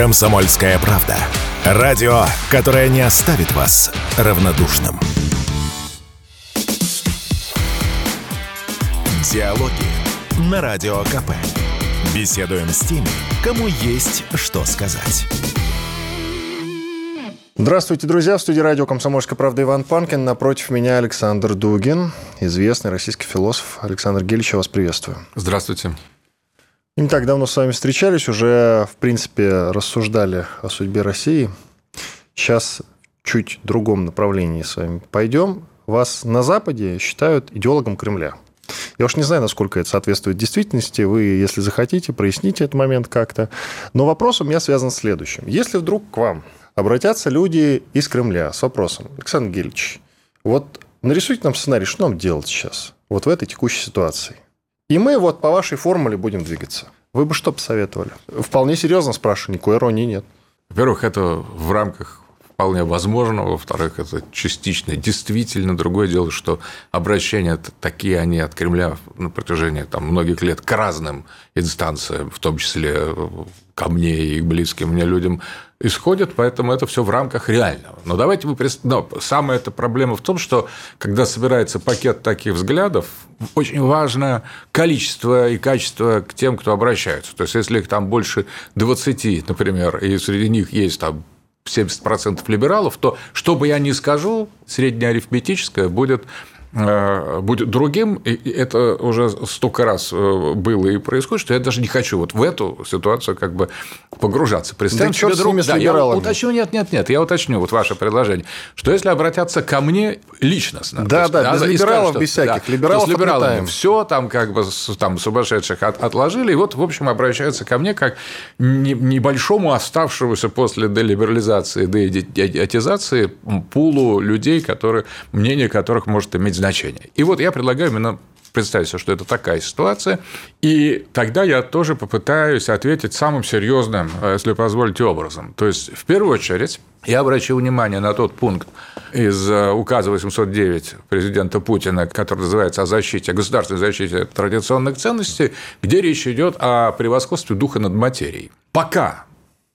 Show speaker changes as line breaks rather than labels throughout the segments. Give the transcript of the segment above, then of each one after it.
Комсомольская правда. Радио, которое не оставит вас равнодушным. Диалоги на Радио КП. Беседуем с теми, кому есть что сказать.
Здравствуйте, друзья. В студии радио «Комсомольская правда» Иван Панкин. Напротив меня Александр Дугин, известный российский философ. Александр Гельевич, я вас приветствую.
Здравствуйте.
Не так давно с вами встречались, уже, в принципе, рассуждали о судьбе России. Сейчас чуть другом направлении с вами пойдем. Вас на Западе считают идеологом Кремля. Я уж не знаю, насколько это соответствует действительности. Вы, если захотите, проясните этот момент как-то. Но вопрос у меня связан с следующим. Если вдруг к вам обратятся люди из Кремля с вопросом, Александр Гельевич, вот нарисуйте нам сценарий, что нам делать сейчас, вот в этой текущей ситуации – и мы вот по вашей формуле будем двигаться. Вы бы что посоветовали? Вполне серьезно спрашиваю, никакой иронии нет.
Во-первых, это в рамках вполне возможно. Во-вторых, это частично действительно. Другое дело, что обращения такие, они от Кремля на протяжении там, многих лет к разным инстанциям, в том числе ко мне и близким мне людям, исходят, поэтому это все в рамках реального. Но давайте мы... Но самая эта проблема в том, что когда собирается пакет таких взглядов, очень важно количество и качество к тем, кто обращается. То есть, если их там больше 20, например, и среди них есть там 70% либералов, то, что бы я ни скажу, среднеарифметическое будет будет другим, и это уже столько раз э, было и происходит, что я даже не хочу вот в эту ситуацию как бы погружаться.
Представьте да себе друг... с да,
я уточню, нет, нет, нет, я уточню вот ваше предложение, что если обратятся ко мне личностно,
да, есть, да, да, без либералов, скажут, без всяких, да, либералов
с либералами все там как бы там сумасшедших от, отложили, и вот в общем обращаются ко мне как небольшому оставшемуся после делиберализации, деидиотизации пулу людей, которые мнение которых может иметь значение. И вот я предлагаю именно представить себе, что это такая ситуация, и тогда я тоже попытаюсь ответить самым серьезным, э, если позволите, образом. То есть, в первую очередь, я обращу внимание на тот пункт из э, указа 809 президента Путина, который называется «О защите, о государственной защите традиционных ценностей», где речь идет о превосходстве духа над материей. Пока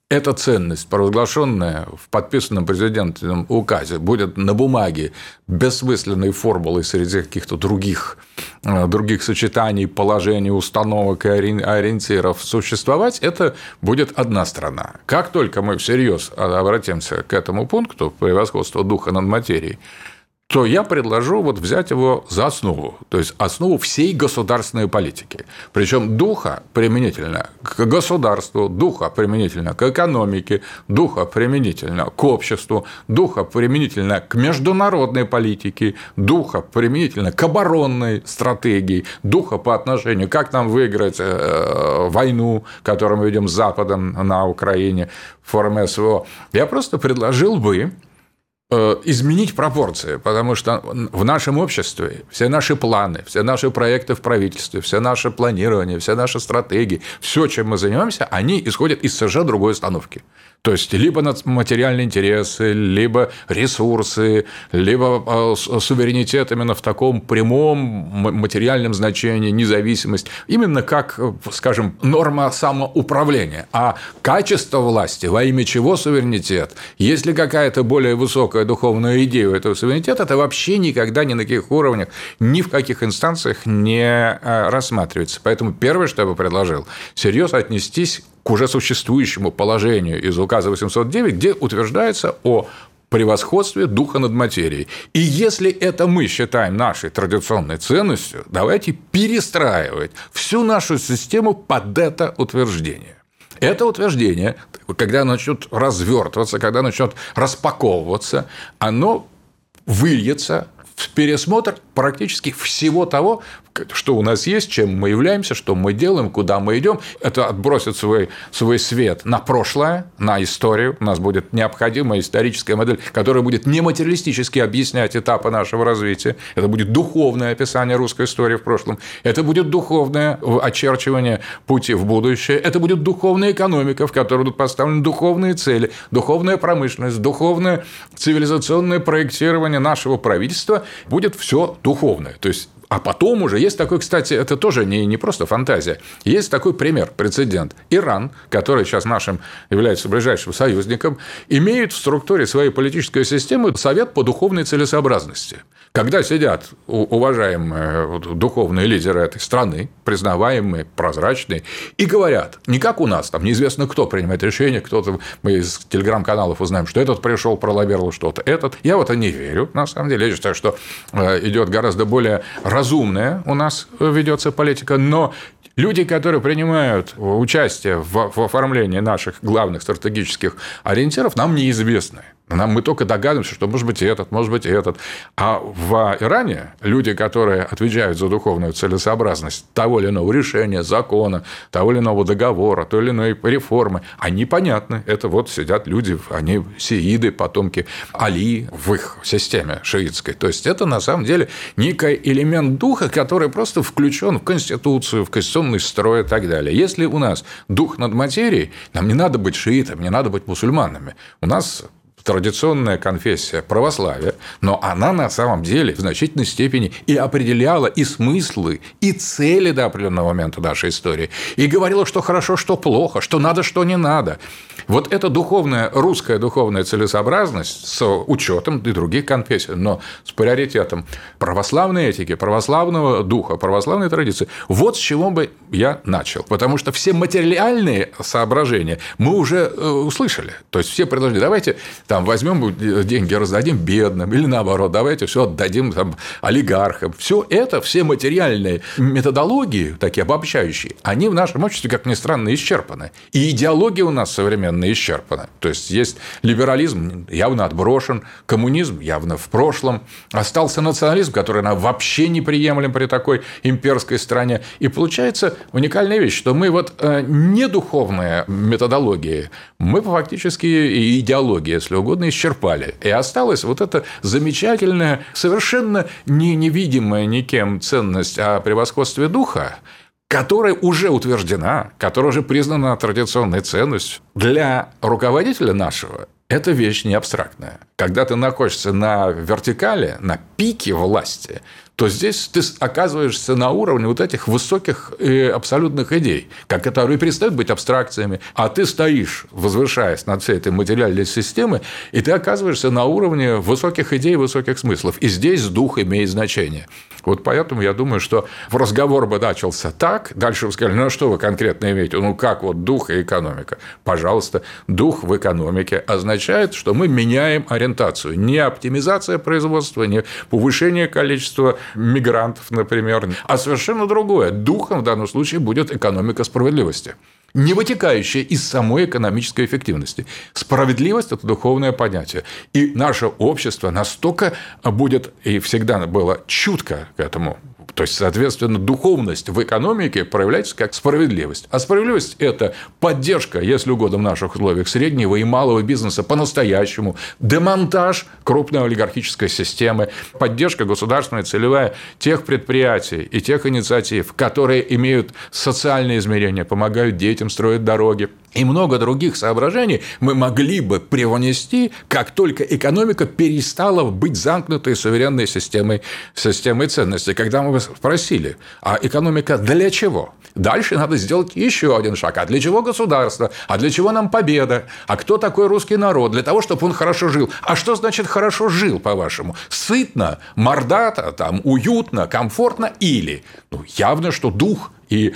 эта ценность, провозглашенная в подписанном президентом указе, будет на бумаге бессмысленной формулой среди каких-то других, э, других сочетаний, положений, установок и ориентиров существовать, это будет одна страна. Как только мы всерьез обратимся к этому пункту превосходства духа над материей, то я предложу вот взять его за основу, то есть основу всей государственной политики. Причем духа применительно к государству, духа применительно к экономике, духа применительно к обществу, духа применительно к международной политике, духа применительно к оборонной стратегии, духа по отношению, как нам выиграть э, войну, которую мы ведем с Западом на Украине, форме СВО. Я просто предложил бы изменить пропорции, потому что в нашем обществе все наши планы, все наши проекты в правительстве, все наше планирование, все наши стратегии, все, чем мы занимаемся, они исходят из совершенно другой установки. То есть, либо материальные интересы, либо ресурсы, либо э, суверенитет именно в таком прямом материальном значении, независимость, именно как, э, скажем, норма самоуправления. А качество власти, во имя чего суверенитет, есть ли какая-то более высокая духовная идея у этого суверенитета, это вообще никогда ни на каких уровнях, ни в каких инстанциях не э, рассматривается. Поэтому первое, что я бы предложил, серьезно отнестись к уже существующему положению из указа 809, где утверждается о превосходстве духа над материей. И если это мы считаем нашей традиционной ценностью, давайте перестраивать всю нашу систему под это утверждение. Это утверждение, когда начнет развертываться, когда начнет распаковываться, оно выльется пересмотр практически всего того, что у нас есть, чем мы являемся, что мы делаем, куда мы идем. Это отбросит свой, свой свет на прошлое, на историю. У нас будет необходимая историческая модель, которая будет не материалистически объяснять этапы нашего развития. Это будет духовное описание русской истории в прошлом. Это будет духовное очерчивание пути в будущее. Это будет духовная экономика, в которой будут поставлены духовные цели, духовная промышленность, духовное цивилизационное проектирование нашего правительства. Будет все духовное. То есть А потом уже есть такой, кстати, это тоже не, не просто фантазия. Есть такой пример, прецедент. Иран, который сейчас нашим является ближайшим союзником, имеет в структуре своей политической системы совет по духовной целесообразности. Когда сидят уважаемые духовные лидеры этой страны, признаваемые, прозрачные, и говорят, не как у нас, там неизвестно кто принимает решение, кто-то, мы из телеграм-каналов узнаем, что этот пришел, пролоббировал что-то, этот. Я в это не верю, на самом деле. Я считаю, что э, идет гораздо более разумная у нас ведется политика, но Люди, которые принимают участие в, оформлении наших главных стратегических ориентиров, нам неизвестны. Нам мы только догадываемся, что может быть этот, может быть этот. А в Иране люди, которые отвечают за духовную целесообразность того или иного решения, закона, того или иного договора, той или иной реформы, они понятны. Это вот сидят люди, они сииды, потомки Али в их системе шиитской. То есть это на самом деле некий элемент духа, который просто включен в Конституцию, в конституционный строй и так далее. Если у нас дух над материей, нам не надо быть шиитами, не надо быть мусульманами. У нас традиционная конфессия православия, но она на самом деле в значительной степени и определяла и смыслы, и цели до определенного момента нашей истории, и говорила, что хорошо, что плохо, что надо, что не надо. Вот эта духовная, русская духовная целесообразность с учетом и других конфессий, но с приоритетом православной этики, православного духа, православной традиции, вот с чего бы я начал. Потому что все материальные соображения мы уже э, услышали. То есть все предложения, давайте там возьмем деньги, раздадим бедным, или наоборот, давайте все отдадим там, олигархам. Все это, все материальные методологии, такие обобщающие, они в нашем обществе, как ни странно, исчерпаны. И идеология у нас современная исчерпана. То есть есть либерализм явно отброшен, коммунизм явно в прошлом, остался национализм, который нам вообще неприемлем при такой имперской стране. И получается уникальная вещь, что мы вот э, не духовные методологии, мы фактически и идеология, если угодно, исчерпали. И осталась вот эта замечательная, совершенно не невидимая никем ценность о превосходстве духа, которая уже утверждена, которая уже признана традиционной ценностью для руководителя нашего, это вещь не абстрактная. Когда ты находишься на вертикали, на пике власти, то здесь ты оказываешься на уровне вот этих высоких и абсолютных идей, которые перестают быть абстракциями, а ты стоишь, возвышаясь над всей этой материальной системой, и ты оказываешься на уровне высоких идей, высоких смыслов. И здесь дух имеет значение. Вот поэтому я думаю, что разговор бы начался так, дальше вы сказали, ну, а что вы конкретно имеете? Ну, как вот дух и экономика? Пожалуйста, дух в экономике означает, что мы меняем ориентацию. Не оптимизация производства, не повышение количества мигрантов, например, а совершенно другое. Духом в данном случае будет экономика справедливости не вытекающая из самой экономической эффективности. Справедливость – это духовное понятие. И наше общество настолько будет и всегда было чутко к этому то есть, соответственно, духовность в экономике проявляется как справедливость. А справедливость – это поддержка, если угодно, в наших условиях среднего и малого бизнеса по-настоящему, демонтаж крупной олигархической системы, поддержка государственная, целевая тех предприятий и тех инициатив, которые имеют социальные измерения, помогают детям строить дороги, и много других соображений мы могли бы привнести, как только экономика перестала быть замкнутой суверенной системой, системой ценностей. Когда мы спросили, а экономика для чего? Дальше надо сделать еще один шаг. А для чего государство? А для чего нам победа? А кто такой русский народ? Для того, чтобы он хорошо жил. А что значит хорошо жил, по-вашему? Сытно, мордато, там, уютно, комфортно или? Ну, явно, что дух и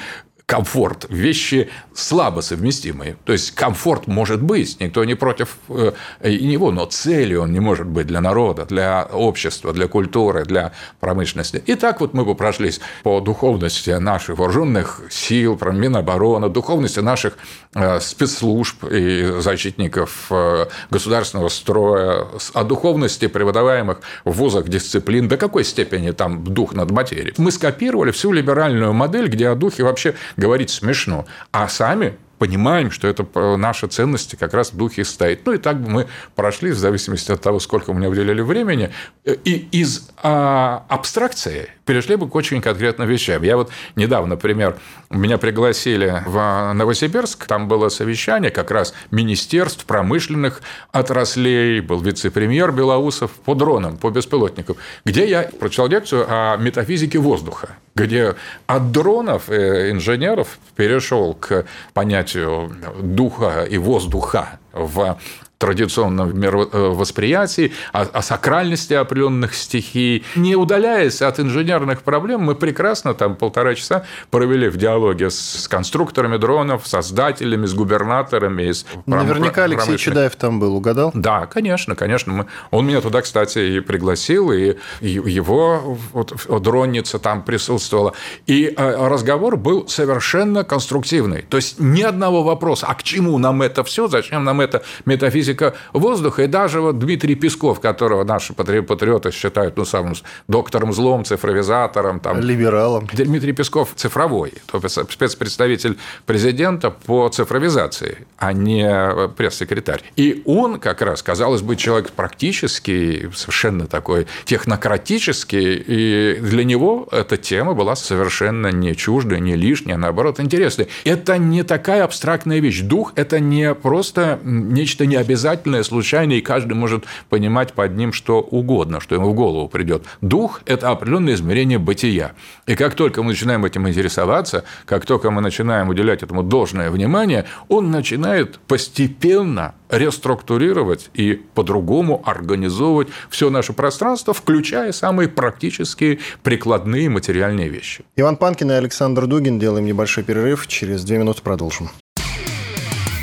комфорт – вещи слабо совместимые. То есть, комфорт может быть, никто не против э, него, но целью он не может быть для народа, для общества, для культуры, для промышленности. И так вот мы бы прошлись по духовности наших вооруженных сил, Минобороны, духовности наших э, спецслужб и защитников э, государственного строя, о духовности преподаваемых в вузах дисциплин, до какой степени там дух над материей. Мы скопировали всю либеральную модель, где о духе вообще говорить смешно, а сами понимаем, что это наши ценности как раз в духе стоит. Ну и так бы мы прошли, в зависимости от того, сколько у меня уделили времени, и из а, абстракции перешли бы к очень конкретным вещам. Я вот недавно, например, меня пригласили в Новосибирск, там было совещание как раз министерств промышленных отраслей, был вице-премьер Белоусов по дронам, по беспилотникам, где я прочитал лекцию о метафизике воздуха, где от дронов э, инженеров перешел к понятию духа и воздуха в традиционном мировосприятии, о, о сакральности определенных стихий. Не удаляясь от инженерных проблем, мы прекрасно там полтора часа провели в диалоге с конструкторами дронов, создателями, с губернаторами. С
Наверняка Алексей Чедаев там был, угадал?
Да, конечно, конечно. Мы... Он меня туда, кстати, и пригласил, и его вот, дронница там присутствовала. И э, разговор был совершенно конструктивный. То есть ни одного вопроса, а к чему нам это все, зачем нам это метафизика физика воздуха, и даже вот Дмитрий Песков, которого наши патриоты считают ну, самым доктором злом, цифровизатором. Там,
Либералом.
Дмитрий Песков цифровой, спецпредставитель президента по цифровизации, а не пресс-секретарь. И он как раз, казалось бы, человек практический, совершенно такой технократический, и для него эта тема была совершенно не чуждая, не лишняя, а наоборот интересная. Это не такая абстрактная вещь. Дух – это не просто нечто необязательное, обязательное, случайное, и каждый может понимать под ним что угодно, что ему в голову придет. Дух – это определенное измерение бытия. И как только мы начинаем этим интересоваться, как только мы начинаем уделять этому должное внимание, он начинает постепенно реструктурировать и по-другому организовывать все наше пространство, включая самые практические прикладные материальные вещи.
Иван Панкин и Александр Дугин. Делаем небольшой перерыв. Через две минуты продолжим.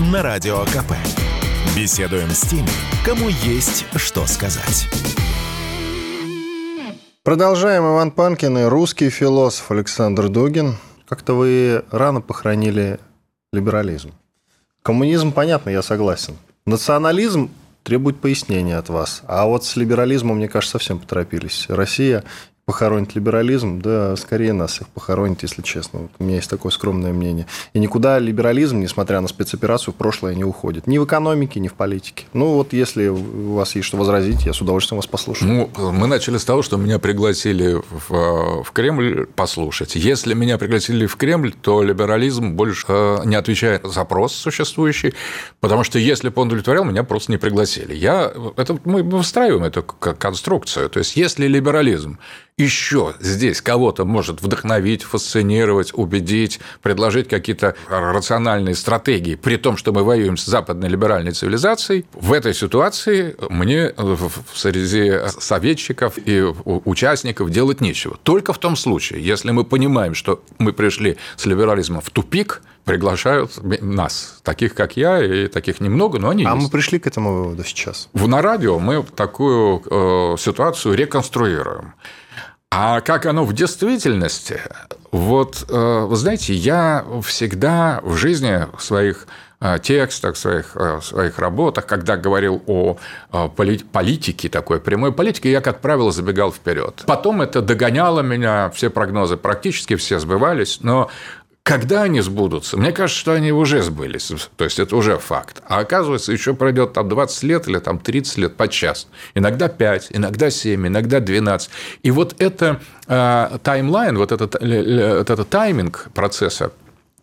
на Радио КП. Беседуем с теми, кому есть что сказать.
Продолжаем. Иван Панкин и русский философ Александр Дугин. Как-то вы рано похоронили либерализм. Коммунизм, понятно, я согласен. Национализм требует пояснения от вас. А вот с либерализмом, мне кажется, совсем поторопились. Россия похоронить либерализм, да, скорее нас их похоронить, если честно. Вот у меня есть такое скромное мнение. И никуда либерализм, несмотря на спецоперацию, в прошлое не уходит. Ни в экономике, ни в политике. Ну, вот если у вас есть что возразить, я с удовольствием вас послушаю.
Ну, мы начали с того, что меня пригласили в, в Кремль послушать. Если меня пригласили в Кремль, то либерализм больше э, не отвечает на запрос существующий, потому что если бы он удовлетворял, меня просто не пригласили. Я, это, мы выстраиваем эту конструкцию. То есть, если либерализм еще здесь кого-то может вдохновить, фасцинировать, убедить, предложить какие-то рациональные стратегии, при том, что мы воюем с западной либеральной цивилизацией, в этой ситуации мне среди советчиков и участников делать нечего. Только в том случае, если мы понимаем, что мы пришли с либерализмом в тупик, приглашают нас, таких как я, и таких немного, но они
а
есть.
мы пришли к этому выводу сейчас?
В, на радио мы такую э, ситуацию реконструируем. А как оно в действительности? Вот, э, вы знаете, я всегда в жизни своих э, текстах, своих, э, своих работах, когда говорил о политике, такой прямой политике, я, как правило, забегал вперед. Потом это догоняло меня, все прогнозы практически все сбывались, но когда они сбудутся? Мне кажется, что они уже сбылись. То есть, это уже факт. А оказывается, еще пройдет там 20 лет или там 30 лет под час. Иногда 5, иногда 7, иногда 12. И вот это э, таймлайн, вот этот, вот этот тайминг процесса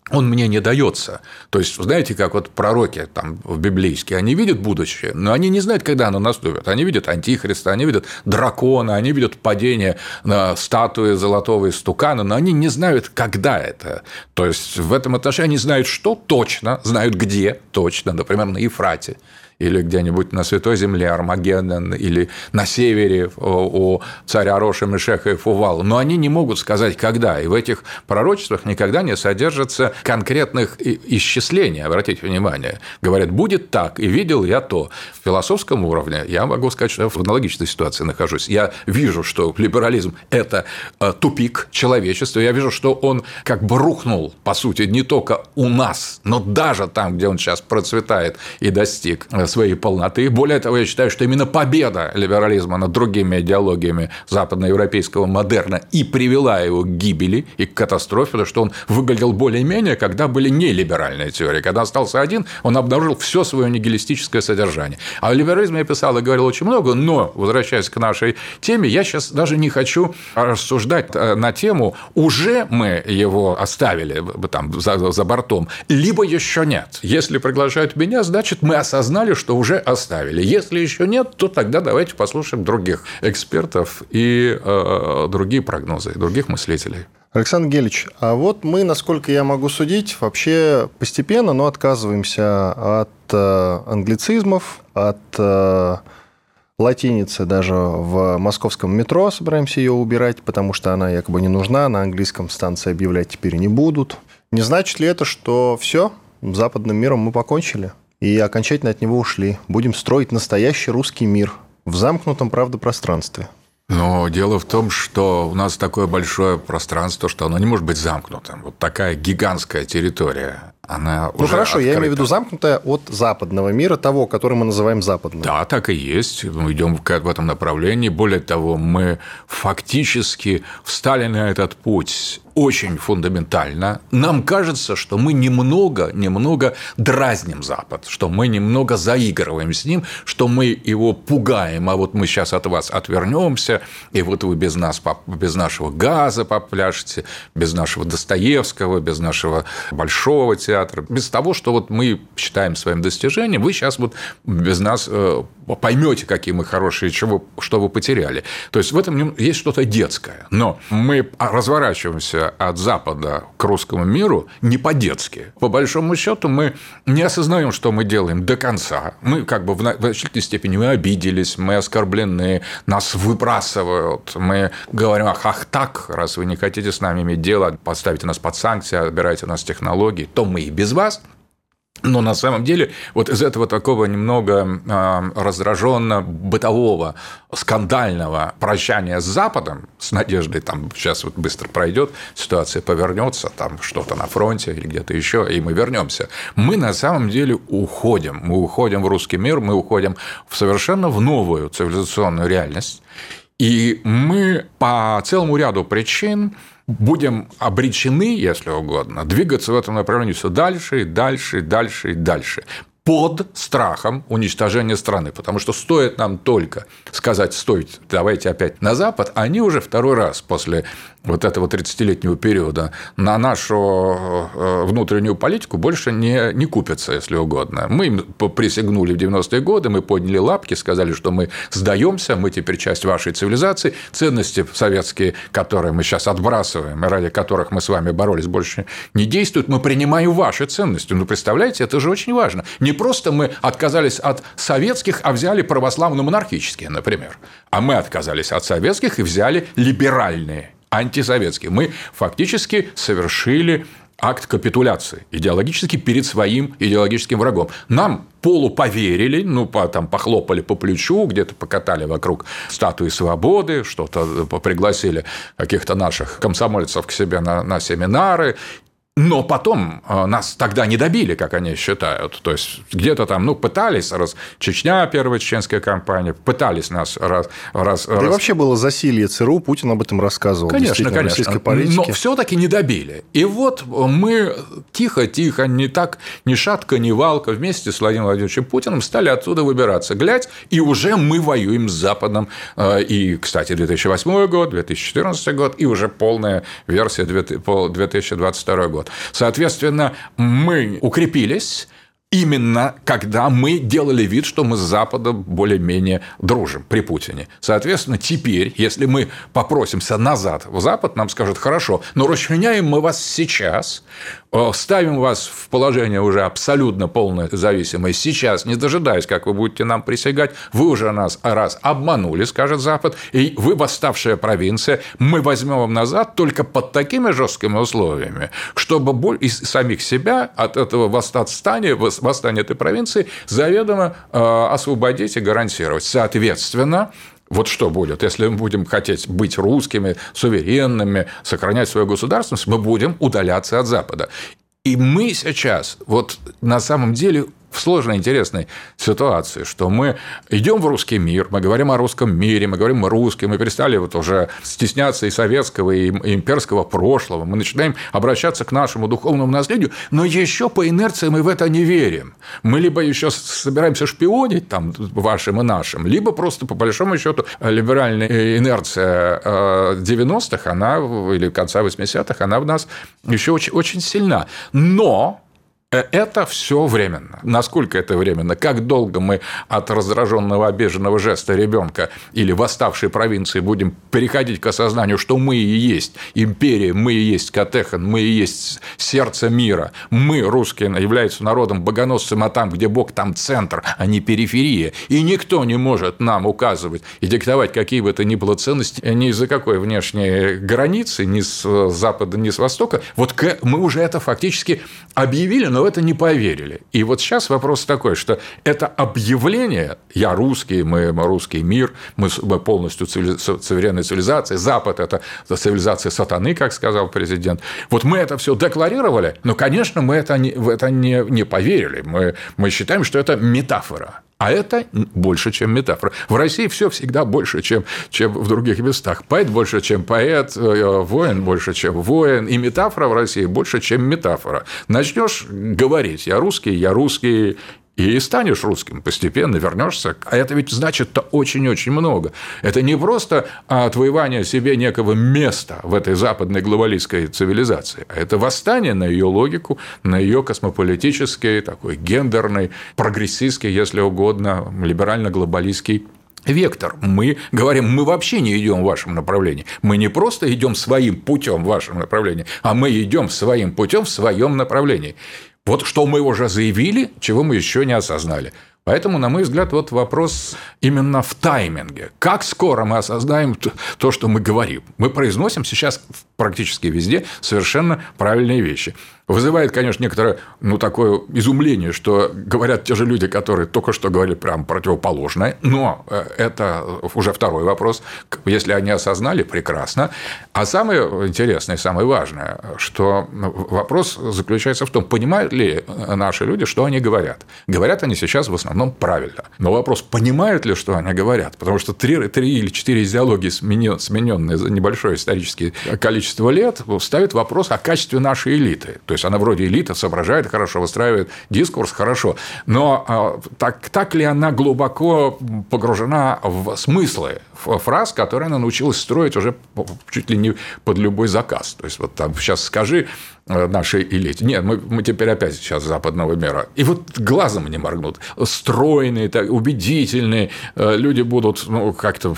он мне не дается. То есть, знаете, как вот пророки там в библейские, они видят будущее, но они не знают, когда оно наступит. Они видят антихриста, они видят дракона, они видят падение на статуи золотого истукана, но они не знают, когда это. То есть, в этом отношении они знают, что точно, знают, где точно, например, на Ефрате или где-нибудь на Святой Земле Армагеддон, или на севере у царя Роша Мешеха и Фувала. Но они не могут сказать, когда. И в этих пророчествах никогда не содержится конкретных исчислений, обратите внимание. Говорят, будет так, и видел я то. В философском уровне я могу сказать, что я в аналогичной ситуации нахожусь. Я вижу, что либерализм – это э, тупик человечества. Я вижу, что он как бы рухнул, по сути, не только у нас, но даже там, где он сейчас процветает и достиг э, своей полноты. Более того, я считаю, что именно победа либерализма над другими идеологиями западноевропейского модерна и привела его к гибели и к катастрофе, потому что он выглядел более-менее, когда были нелиберальные теории. Когда остался один, он обнаружил все свое нигилистическое содержание. А о либерализме я писал и говорил очень много, но, возвращаясь к нашей теме, я сейчас даже не хочу рассуждать э, на тему, уже мы его оставили там за, за бортом, либо еще нет. Если приглашают меня, значит, мы осознали, что уже оставили. Если еще нет, то тогда давайте послушаем других экспертов и э, другие прогнозы, других мыслителей.
Александр Гелич, а вот мы, насколько я могу судить, вообще постепенно, но отказываемся от э, англицизмов, от э, латиницы даже в московском метро собираемся ее убирать, потому что она якобы не нужна, на английском станции объявлять теперь не будут. Не значит ли это, что все, западным миром мы покончили и окончательно от него ушли? Будем строить настоящий русский мир в замкнутом, правда, пространстве.
Но дело в том, что у нас такое большое пространство, что оно не может быть замкнутым. Вот такая гигантская территория. Она
ну
уже
хорошо,
открыта.
я имею в виду замкнутая от западного мира, того, который мы называем западным.
Да, так и есть. Мы идем в этом направлении. Более того, мы фактически встали на этот путь очень фундаментально. Нам кажется, что мы немного, немного дразним Запад, что мы немного заигрываем с ним, что мы его пугаем, а вот мы сейчас от вас отвернемся, и вот вы без нас, без нашего газа попляшете, без нашего Достоевского, без нашего Большого театра, без того, что вот мы считаем своим достижением, вы сейчас вот без нас э, поймете, какие мы хорошие, чего, что вы потеряли. То есть в этом есть что-то детское. Но мы разворачиваемся от Запада к русскому миру не по-детски. По большому счету мы не осознаем, что мы делаем до конца. Мы как бы в значительной степени мы обиделись, мы оскорблены, нас выбрасывают, мы говорим, ах, ах так, раз вы не хотите с нами иметь дело, поставите нас под санкции, отбирайте у нас технологии, то мы и без вас но на самом деле вот из этого такого немного а, раздраженно бытового, скандального прощания с Западом, с надеждой, там сейчас вот быстро пройдет, ситуация повернется, там что-то на фронте или где-то еще, и мы вернемся. Мы на самом деле уходим. Мы уходим в русский мир, мы уходим в совершенно в новую цивилизационную реальность. И мы по целому ряду причин будем обречены, если угодно, двигаться в этом направлении все дальше и дальше и дальше и дальше под страхом уничтожения страны. Потому что стоит нам только сказать, стойте, давайте опять на Запад, они уже второй раз после вот этого 30-летнего периода на нашу э, внутреннюю политику больше не, не купятся, если угодно. Мы им присягнули в 90-е годы, мы подняли лапки, сказали, что мы сдаемся, мы теперь часть вашей цивилизации, ценности советские, которые мы сейчас отбрасываем, ради которых мы с вами боролись, больше не действуют, мы принимаем ваши ценности. Ну, представляете, это же очень важно. Не просто мы отказались от советских, а взяли православно-монархические, например, а мы отказались от советских и взяли либеральные антисоветские. Мы фактически совершили акт капитуляции идеологически перед своим идеологическим врагом. Нам полуповерили, ну, по, там, похлопали по плечу, где-то покатали вокруг статуи свободы, что-то пригласили каких-то наших комсомольцев к себе на, на семинары, но потом э, нас тогда не добили, как они считают. То есть где-то там, ну, пытались, раз Чечня, первая чеченская кампания, пытались нас раз... раз
да раз... и вообще было засилье ЦРУ, Путин об этом рассказывал.
Конечно, конечно. Но все-таки не добили. И вот мы тихо-тихо, не так, ни шатка, ни валка, вместе с Владимиром Владимировичем Путиным стали отсюда выбираться. Глядь, и уже мы воюем с Западом. Э, и, кстати, 2008 год, 2014 год, и уже полная версия 2022 год год. Соответственно, мы укрепились, именно когда мы делали вид, что мы с Западом более-менее дружим при Путине. Соответственно, теперь, если мы попросимся назад в Запад, нам скажут, хорошо, но расчленяем мы вас сейчас, э, ставим вас в положение уже абсолютно полной зависимой сейчас, не дожидаясь, как вы будете нам присягать, вы уже нас раз обманули, скажет Запад, и вы восставшая провинция, мы возьмем вам назад только под такими жесткими условиями, чтобы из самих себя от этого восстания, восстания этой провинции заведомо э, освободить и гарантировать. Соответственно, вот что будет, если мы будем хотеть быть русскими, суверенными, сохранять свою государственность, мы будем удаляться от Запада. И мы сейчас, вот на самом деле в сложной, интересной ситуации, что мы идем в русский мир, мы говорим о русском мире, мы говорим о русском, мы перестали вот уже стесняться и советского, и имперского прошлого, мы начинаем обращаться к нашему духовному наследию, но еще по инерции мы в это не верим. Мы либо еще собираемся шпионить там вашим и нашим, либо просто по большому счету либеральная инерция 90-х, э, она или конца 80-х, она в нас еще очень, очень сильна. Но это все временно. Насколько это временно? Как долго мы от раздраженного, обиженного жеста ребенка или восставшей провинции будем переходить к осознанию, что мы и есть империя, мы и есть Катехан, мы и есть сердце мира. Мы, русские, являются народом богоносцем, а там, где Бог, там центр, а не периферия. И никто не может нам указывать и диктовать какие бы то ни было ценности ни из-за какой внешней границы, ни с запада, ни с востока. Вот мы уже это фактически объявили, но в это не поверили. И вот сейчас вопрос такой, что это объявление «я русский, мы, мы русский мир, мы, мы полностью цивили, суверенная цивилизация, Запад – это цивилизация сатаны», как сказал президент. Вот мы это все декларировали, но, конечно, мы это не, в это не, не поверили. Мы, мы считаем, что это метафора. А это больше, чем метафора. В России все всегда больше, чем, чем в других местах. Поэт больше, чем поэт, э, воин больше, чем воин. И метафора в России больше, чем метафора. Начнешь говорить «я русский, я русский», и станешь русским постепенно, вернешься. А это ведь значит-то очень-очень много. Это не просто отвоевание себе некого места в этой западной глобалистской цивилизации, а это восстание на ее логику, на ее космополитический, такой гендерный, прогрессистский, если угодно, либерально-глобалистский вектор. Мы говорим, мы вообще не идем в вашем направлении. Мы не просто идем своим путем в вашем направлении, а мы идем своим путем в своем направлении. Вот что мы уже заявили, чего мы еще не осознали. Поэтому, на мой взгляд, вот вопрос именно в тайминге. Как скоро мы осознаем то, что мы говорим? Мы произносим сейчас практически везде совершенно правильные вещи. Вызывает, конечно, некоторое ну, такое изумление, что говорят те же люди, которые только что говорили прям противоположное, но э, это уже второй вопрос. Если они осознали, прекрасно. А самое интересное, самое важное, что вопрос заключается в том, понимают ли наши люди, что они говорят. Говорят они сейчас в основном правильно. Но вопрос, понимают ли, что они говорят? Потому что три, три или четыре идеологии, смененные за небольшое историческое количество лет, ставят вопрос о качестве нашей элиты. То есть она вроде элита, соображает хорошо, выстраивает дискурс хорошо, но а, так, так ли она глубоко погружена в смыслы фраз, которые она научилась строить уже чуть ли не под любой заказ. То есть вот там сейчас скажи нашей элите. Нет, мы, мы теперь опять сейчас западного мира. И вот глазом не моргнут. Стройные, так, убедительные э, люди будут ну, как-то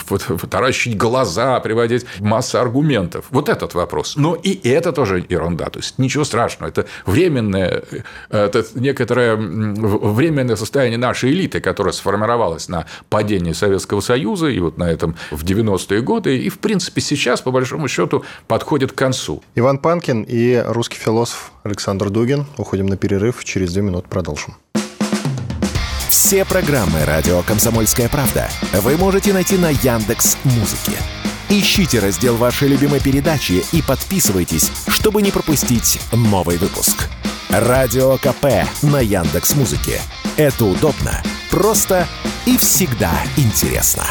таращить глаза, приводить массу аргументов. Вот этот вопрос. Но и это тоже ерунда. То есть ничего страшного. Это временное, э, это некоторое временное состояние нашей элиты, которая сформировалась на падении Советского Союза и вот на этом в 90-е годы. И, в принципе, сейчас, по большому счету, подходит к концу.
Иван Панкин и русский русский философ Александр Дугин. Уходим на перерыв. Через две минуты продолжим.
Все программы «Радио Комсомольская правда» вы можете найти на Яндекс Музыке. Ищите раздел вашей любимой передачи и подписывайтесь, чтобы не пропустить новый выпуск. Радио КП на Яндекс Музыке. Это удобно, просто и всегда интересно.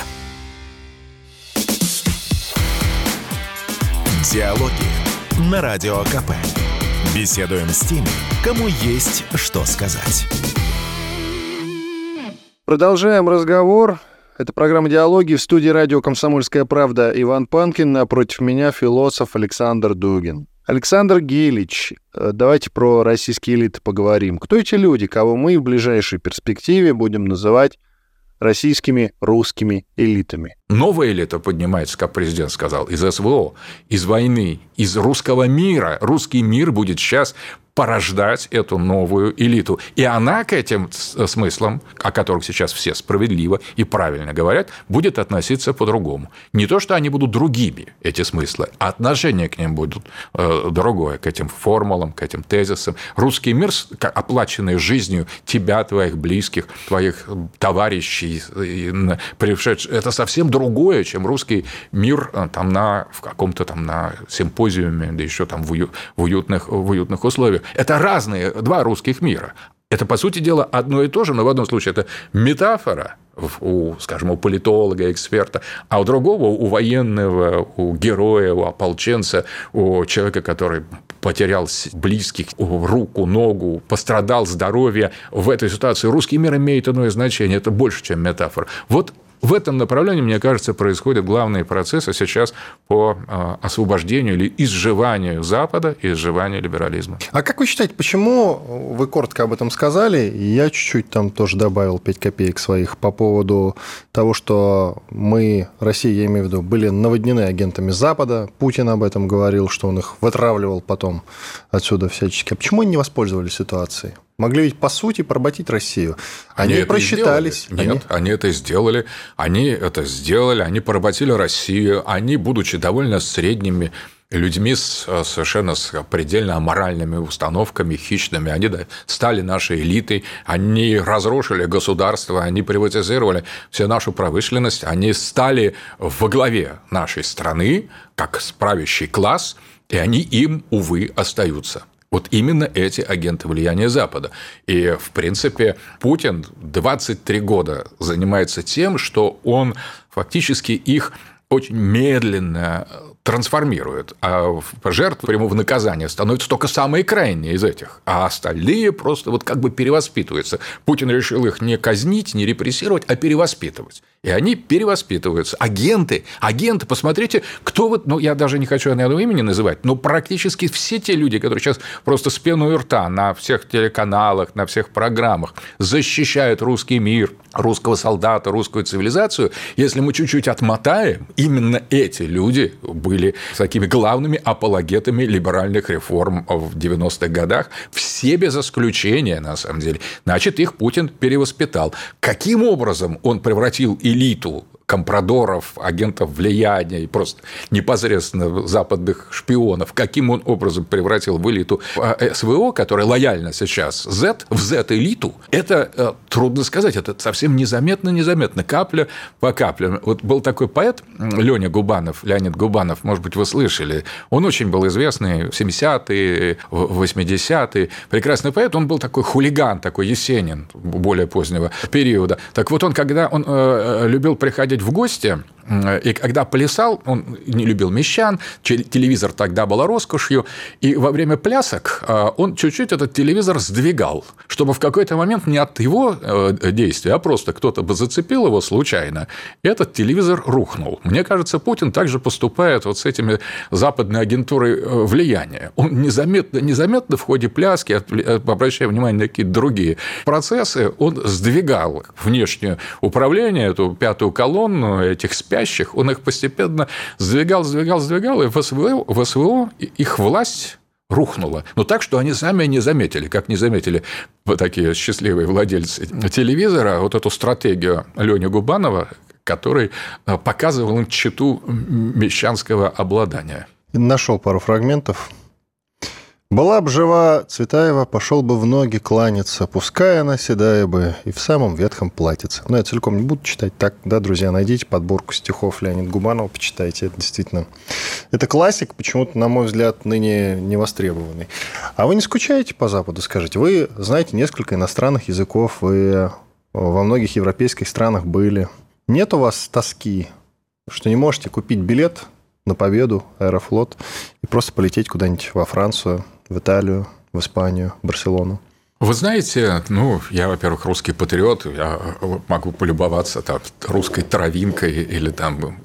Диалоги на Радио КП. Беседуем с теми, кому есть что сказать.
Продолжаем разговор. Это программа «Диалоги» в студии радио «Комсомольская правда» Иван Панкин, напротив меня философ Александр Дугин.
Александр Гелич, э, давайте про российские элиты поговорим. Кто эти люди, кого мы в ближайшей перспективе будем называть российскими русскими элитами?
Новая элита поднимается, как президент сказал, из СВО, из войны, из русского мира. Русский мир будет сейчас порождать эту новую элиту. И она к этим смыслам, о которых сейчас все справедливо и правильно говорят, будет относиться по-другому. Не то, что они будут другими, эти смыслы, а отношение к ним будет э, другое, к этим формулам, к этим тезисам. Русский мир, оплаченный жизнью тебя, твоих близких, твоих товарищей, пришедших, это совсем другое, чем русский мир э, там на, в каком-то там на симпозиуме, да еще там в, уютных, в уютных условиях. Это разные два русских мира. Это, по сути дела, одно и то же, но в одном случае это метафора, у, скажем, у политолога, эксперта, а у другого, у военного, у героя, у ополченца, у человека, который потерял близких, руку, ногу, пострадал здоровье. В этой ситуации русский мир имеет иное значение. Это больше, чем метафора. Вот в этом направлении, мне кажется, происходят главные процессы сейчас по а, освобождению или изживанию Запада и изживанию либерализма.
А как вы считаете, почему вы коротко об этом сказали, я чуть-чуть там тоже добавил 5 копеек своих по поводу того, что мы, Россия, я имею в виду, были наводнены агентами Запада, Путин об этом говорил, что он их вытравливал потом отсюда всячески. А почему они не воспользовались ситуацией? Могли ведь, по сути, поработить Россию. Они, они просчитались.
Нет, они... они это сделали. Они это сделали. Они поработили Россию. Они, будучи довольно средними людьми с совершенно с предельно аморальными установками, хищными. Они стали нашей элитой, они разрушили государство, они приватизировали всю нашу промышленность, они стали во главе нашей страны, как правящий класс, и они им, увы, остаются. Вот именно эти агенты влияния Запада. И, в принципе, Путин 23 года занимается тем, что он фактически их очень медленно трансформирует, а жертв прямого наказания становятся только самые крайние из этих, а остальные просто вот как бы перевоспитываются. Путин решил их не казнить, не репрессировать, а перевоспитывать. И они перевоспитываются. Агенты, агенты, посмотрите, кто вот, ну, я даже не хочу одного имени называть, но практически все те люди, которые сейчас просто с пеной у рта на всех телеканалах, на всех программах защищают русский мир, русского солдата, русскую цивилизацию, если мы чуть-чуть отмотаем, именно эти люди были такими главными апологетами либеральных реформ в 90-х годах, все без исключения, на самом деле. Значит, их Путин перевоспитал. Каким образом он превратил и элиту компрадоров, агентов влияния и просто непосредственно западных шпионов, каким он образом превратил в элиту а, СВО, которая лояльна сейчас Z, в Z-элиту, это э, трудно сказать, это совсем незаметно-незаметно, капля по капле. Вот был такой поэт Леня Губанов, Леонид Губанов, может быть, вы слышали, он очень был известный в 70-е, 80-е, прекрасный поэт, он был такой хулиган, такой Есенин более позднего периода. Так вот он, когда он э, э, любил приходить приходить в гости и когда плясал, он не любил мещан, телевизор тогда был роскошью, и во время плясок а, он чуть-чуть этот телевизор сдвигал, чтобы в какой-то момент не от его э, действия, а просто кто-то бы зацепил его случайно, этот телевизор рухнул. Мне кажется, Путин также поступает вот с этими западной агентурой э, влияния. Он незаметно, незаметно в ходе пляски, э, обращая внимание на какие-то другие процессы, он сдвигал внешнее управление, эту пятую колонну этих специй, спящих, он их постепенно сдвигал, сдвигал, сдвигал, и в СВО, в СВО их власть рухнула. Но так, что они сами не заметили, как не заметили вот такие счастливые владельцы телевизора, вот эту стратегию Лени Губанова, который э, показывал им читу мещанского обладания.
Нашел пару фрагментов была б жива Цветаева, пошел бы в ноги кланяться, пускай она седая бы и в самом ветхом платьице. Но я целиком не буду читать. Так, да, друзья, найдите подборку стихов Леонида Губанова, почитайте. Это действительно... Это классик, почему-то, на мой взгляд, ныне не востребованный. А вы не скучаете по Западу, скажите? Вы знаете несколько иностранных языков, вы во многих европейских странах были. Нет у вас тоски, что не можете купить билет на победу, Аэрофлот, и просто полететь куда-нибудь во Францию, в Италию, в Испанию, в Барселону?
Вы знаете, ну, я, во-первых, русский патриот, я могу полюбоваться там, русской травинкой или там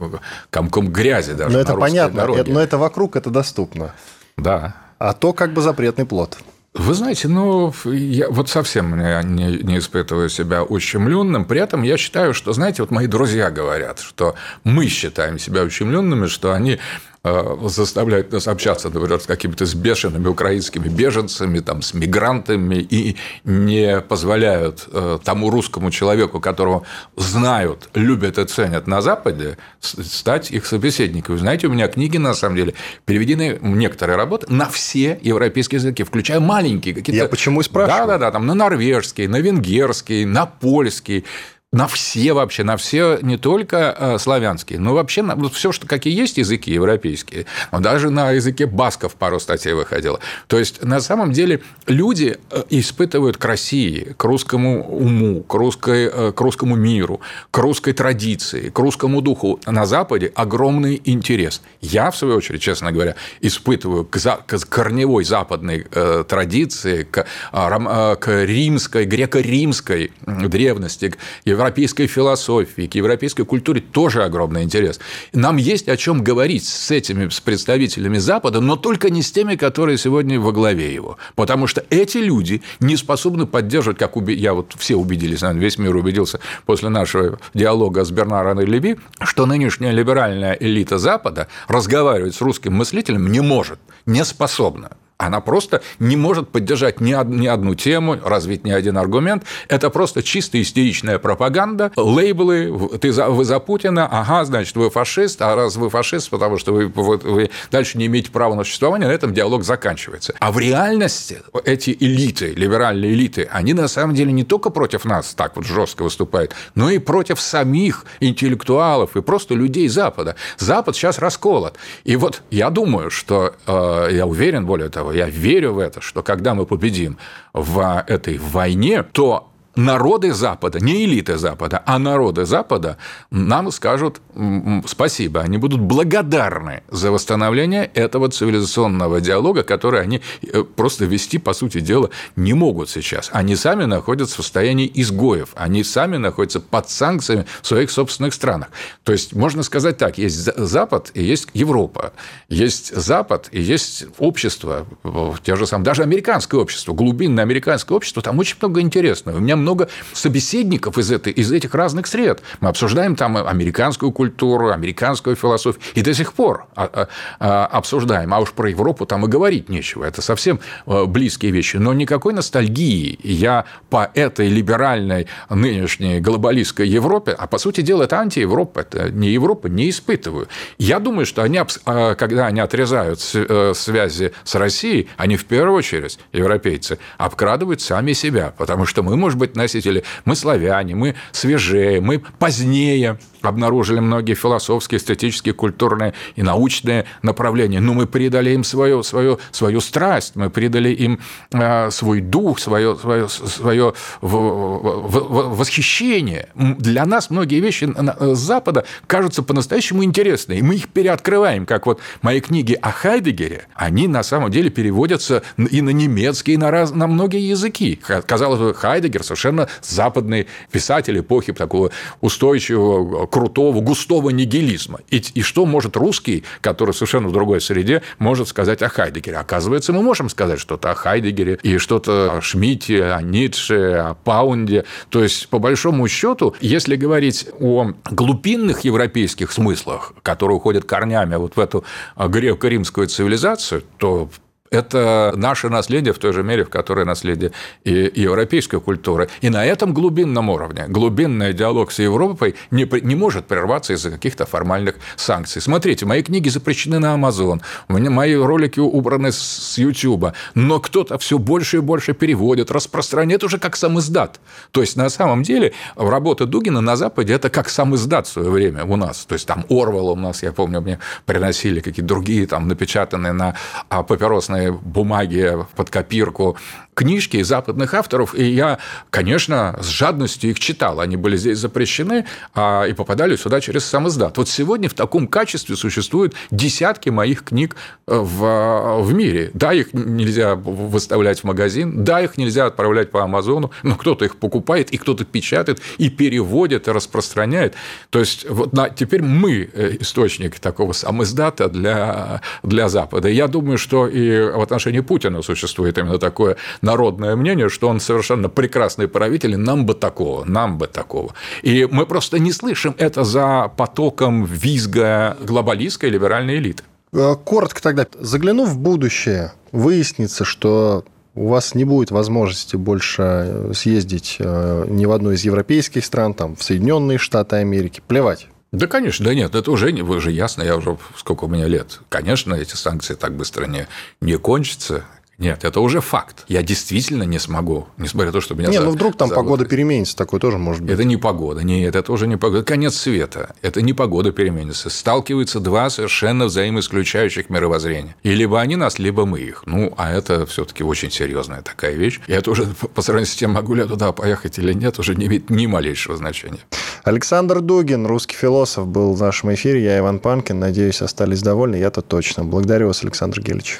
комком грязи даже.
Но это понятно, дороге. но это вокруг это доступно.
Да.
А то как бы запретный плод.
Вы знаете, ну, я вот совсем не, не испытываю себя ущемленным. При этом я считаю, что, знаете, вот мои друзья говорят, что мы считаем себя ущемленными, что они заставляют нас общаться, например, с какими-то с бешеными украинскими беженцами, там, с мигрантами, и не позволяют э, тому русскому человеку, которого знают, любят и ценят на Западе, стать их собеседником. Вы знаете, у меня книги, на самом деле, переведены, некоторые работы, на все европейские языки, включая маленькие какие-то.
Я почему и спрашиваю.
Да-да-да, там на норвежский, на венгерский, на польский на все вообще, на все не только э, славянские, но вообще на все, что какие есть языки европейские, но даже на языке басков пару статей выходило. То есть на самом деле люди э, испытывают к России, к русскому уму, к, русской, э, к русскому миру, к русской традиции, к русскому духу на Западе огромный интерес. Я, в свою очередь, честно говоря, испытываю к, за, к корневой западной традиции, к, к римской, греко-римской древности, к европейской философии, к европейской культуре тоже огромный интерес. Нам есть о чем говорить с этими с представителями Запада, но только не с теми, которые сегодня во главе его. Потому что эти люди не способны поддерживать, как уби... я вот все убедились, наверное, весь мир убедился после нашего диалога с Бернаром Леви, что нынешняя либеральная элита Запада разговаривать с русским мыслителем не может, не способна. Она просто не может поддержать ни, ни одну тему, развить ни один аргумент. Это просто чисто истеричная пропаганда, лейблы, ты за, вы за Путина, ага, значит, вы фашист, а раз вы фашист, потому что вы, вы, вы дальше не имеете права на существование, на этом диалог заканчивается. А в реальности эти элиты, либеральные элиты, они на самом деле не только против нас так вот жестко выступают, но и против самих интеллектуалов и просто людей Запада. Запад сейчас расколот. И вот я думаю, что, э, я уверен, более того, я верю в это, что когда мы победим в этой войне, то народы Запада, не элиты Запада, а народы Запада нам скажут спасибо, они будут благодарны за восстановление этого цивилизационного диалога, который они э, просто вести, по сути дела, не могут сейчас. Они сами находятся в состоянии изгоев, они сами находятся под санкциями в своих собственных странах. То есть, можно сказать так, есть Запад и есть Европа, есть Запад и есть общество, те же самые, даже американское общество, глубинное американское общество, там очень много интересного. У меня много собеседников из, этой, из этих разных сред. Мы обсуждаем там американскую культуру, американскую философию, и до сих пор а, а, а, обсуждаем. А уж про Европу там и говорить нечего. Это совсем э, близкие вещи. Но никакой ностальгии я по этой либеральной нынешней глобалистской Европе, а по сути дела это антиевропа, это не Европа, не испытываю. Я думаю, что они, когда они отрезают э, связи с Россией, они в первую очередь, европейцы, обкрадывают сами себя, потому что мы, может быть, быть носители. Мы славяне, мы свежее, мы позднее обнаружили многие философские, эстетические, культурные и научные направления. Но мы придали им свою, свою, свою страсть, мы придали им э, свой дух, свое, свое, свое восхищение. Для нас многие вещи с Запада кажутся по-настоящему интересными, и мы их переоткрываем, как вот мои книги о Хайдегере, они на самом деле переводятся и на немецкий, и на, раз, на многие языки. Казалось бы, Хайдегер совершенно западный писатель эпохи такого устойчивого, крутого, густого нигилизма. И, и что может русский, который совершенно в другой среде, может сказать о Хайдегере? Оказывается, мы можем сказать что-то о Хайдегере и что-то о Шмидте, о Ницше, о Паунде. То есть, по большому счету, если говорить о глубинных европейских смыслах, которые уходят корнями вот в эту греко-римскую цивилизацию, то это наше наследие в той же мере, в которой наследие и европейской культуры. И на этом глубинном уровне, глубинный диалог с Европой не, не может прерваться из-за каких-то формальных санкций. Смотрите, мои книги запрещены на Amazon, мои ролики убраны с YouTube, но кто-то все больше и больше переводит, распространяет уже как сам издат. То есть, на самом деле, работа Дугина на Западе – это как сам издат в свое время у нас. То есть, там Орвел у нас, я помню, мне приносили какие-то другие, там, напечатанные на а, папиросной бумаги под копирку книжки западных авторов, и я, конечно, с жадностью их читал. Они были здесь запрещены а, и попадали сюда через сам издат. Вот сегодня в таком качестве существуют десятки моих книг э, в, в мире. Да, их нельзя выставлять в магазин, да, их нельзя отправлять по Амазону, но кто-то их покупает, и кто-то печатает, и переводит, и распространяет. То есть вот на, теперь мы э, источник такого самоиздата для, для Запада. Я думаю, что и в отношении Путина существует именно такое народное мнение, что он совершенно прекрасный правитель, и нам бы такого, нам бы такого. И мы просто не слышим это за потоком визга глобалистской либеральной элиты.
Э, коротко тогда, заглянув в будущее, выяснится, что у вас не будет возможности больше э, съездить э, ни в одну из европейских стран, там, в Соединенные Штаты Америки. Плевать.
Да, конечно, да нет, это уже, уже ясно, я уже сколько у меня лет. Конечно, эти санкции так быстро не, не кончатся, нет, это уже факт. Я действительно не смогу, несмотря на то, что меня...
Нет, за... ну вдруг там погода переменится, такое тоже может быть.
Это не погода, нет, это тоже не погода. Конец света. Это не погода переменится. Сталкиваются два совершенно взаимоисключающих мировоззрения. И либо они нас, либо мы их. Ну, а это все таки очень серьезная такая вещь. И это уже по сравнению с тем, могу ли я туда поехать или нет, уже не имеет ни малейшего значения.
Александр Дугин, русский философ, был в нашем эфире. Я Иван Панкин. Надеюсь, остались довольны. Я-то точно. Благодарю вас, Александр Гелич.